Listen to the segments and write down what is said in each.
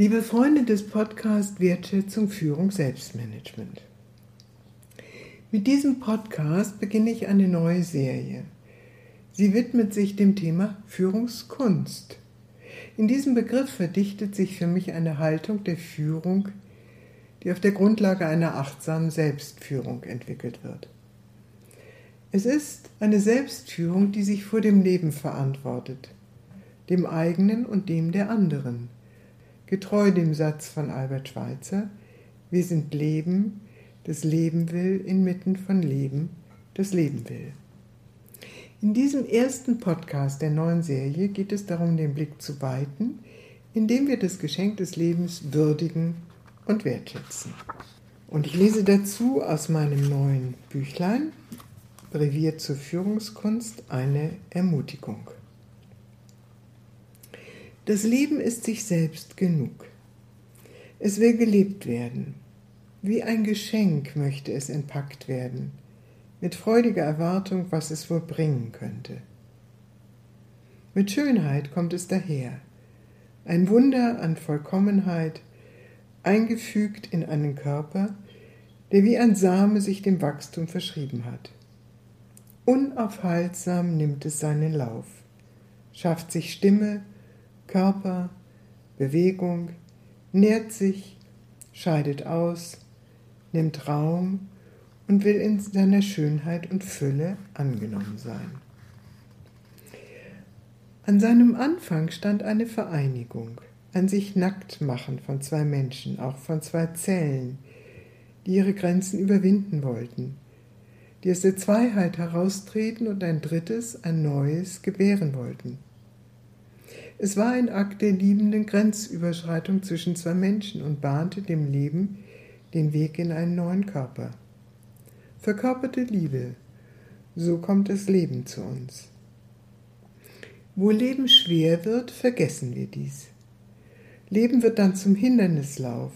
Liebe Freunde des Podcasts Wertschätzung, Führung, Selbstmanagement. Mit diesem Podcast beginne ich eine neue Serie. Sie widmet sich dem Thema Führungskunst. In diesem Begriff verdichtet sich für mich eine Haltung der Führung, die auf der Grundlage einer achtsamen Selbstführung entwickelt wird. Es ist eine Selbstführung, die sich vor dem Leben verantwortet, dem eigenen und dem der anderen. Getreu dem Satz von Albert Schweitzer, wir sind Leben, das Leben will, inmitten von Leben, das Leben will. In diesem ersten Podcast der neuen Serie geht es darum, den Blick zu weiten, indem wir das Geschenk des Lebens würdigen und wertschätzen. Und ich lese dazu aus meinem neuen Büchlein Brevier zur Führungskunst eine Ermutigung. Das Leben ist sich selbst genug. Es will gelebt werden. Wie ein Geschenk möchte es entpackt werden mit freudiger Erwartung, was es wohl bringen könnte. Mit Schönheit kommt es daher, ein Wunder an Vollkommenheit, eingefügt in einen Körper, der wie ein Same sich dem Wachstum verschrieben hat. Unaufhaltsam nimmt es seinen Lauf, schafft sich Stimme, Körper, Bewegung, nährt sich, scheidet aus, nimmt Raum und will in seiner Schönheit und Fülle angenommen sein. An seinem Anfang stand eine Vereinigung, ein sich nackt machen von zwei Menschen, auch von zwei Zellen, die ihre Grenzen überwinden wollten, die aus der Zweiheit heraustreten und ein drittes, ein neues gebären wollten. Es war ein Akt der liebenden Grenzüberschreitung zwischen zwei Menschen und bahnte dem Leben den Weg in einen neuen Körper verkörperte Liebe. So kommt das Leben zu uns. Wo Leben schwer wird, vergessen wir dies. Leben wird dann zum Hindernislauf,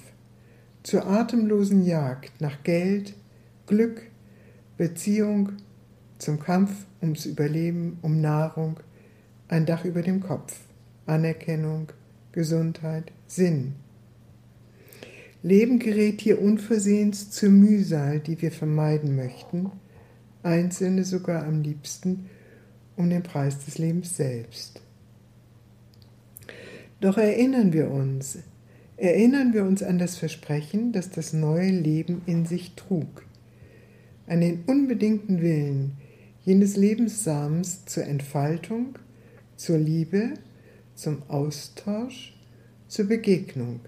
zur atemlosen Jagd nach Geld, Glück, Beziehung, zum Kampf ums Überleben, um Nahrung, ein Dach über dem Kopf, Anerkennung, Gesundheit, Sinn. Leben gerät hier unversehens zur Mühsal, die wir vermeiden möchten, Einzelne sogar am liebsten um den Preis des Lebens selbst. Doch erinnern wir uns, erinnern wir uns an das Versprechen, das das neue Leben in sich trug, an den unbedingten Willen jenes Lebenssamens zur Entfaltung, zur Liebe, zum Austausch, zur Begegnung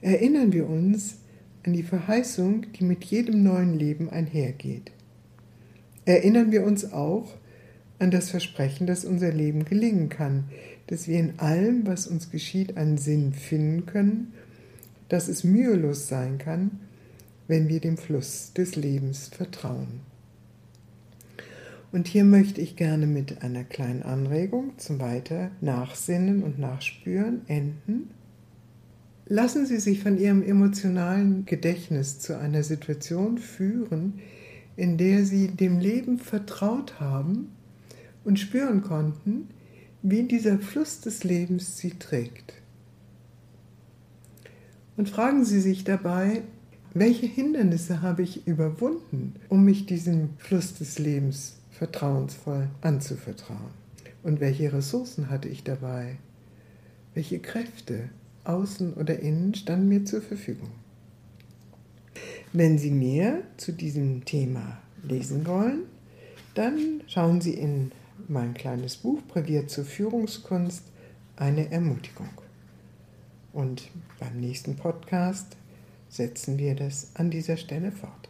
erinnern wir uns an die Verheißung, die mit jedem neuen Leben einhergeht. Erinnern wir uns auch an das Versprechen, dass unser Leben gelingen kann, dass wir in allem, was uns geschieht, einen Sinn finden können, dass es mühelos sein kann, wenn wir dem Fluss des Lebens vertrauen. Und hier möchte ich gerne mit einer kleinen Anregung zum Weiter Nachsinnen und Nachspüren enden. Lassen Sie sich von Ihrem emotionalen Gedächtnis zu einer Situation führen, in der Sie dem Leben vertraut haben und spüren konnten, wie dieser Fluss des Lebens Sie trägt. Und fragen Sie sich dabei, welche Hindernisse habe ich überwunden, um mich diesem Fluss des Lebens vertrauensvoll anzuvertrauen? Und welche Ressourcen hatte ich dabei? Welche Kräfte? außen oder innen, standen mir zur Verfügung. Wenn Sie mehr zu diesem Thema lesen wollen, dann schauen Sie in mein kleines Buch Präviert zur Führungskunst eine Ermutigung. Und beim nächsten Podcast setzen wir das an dieser Stelle fort.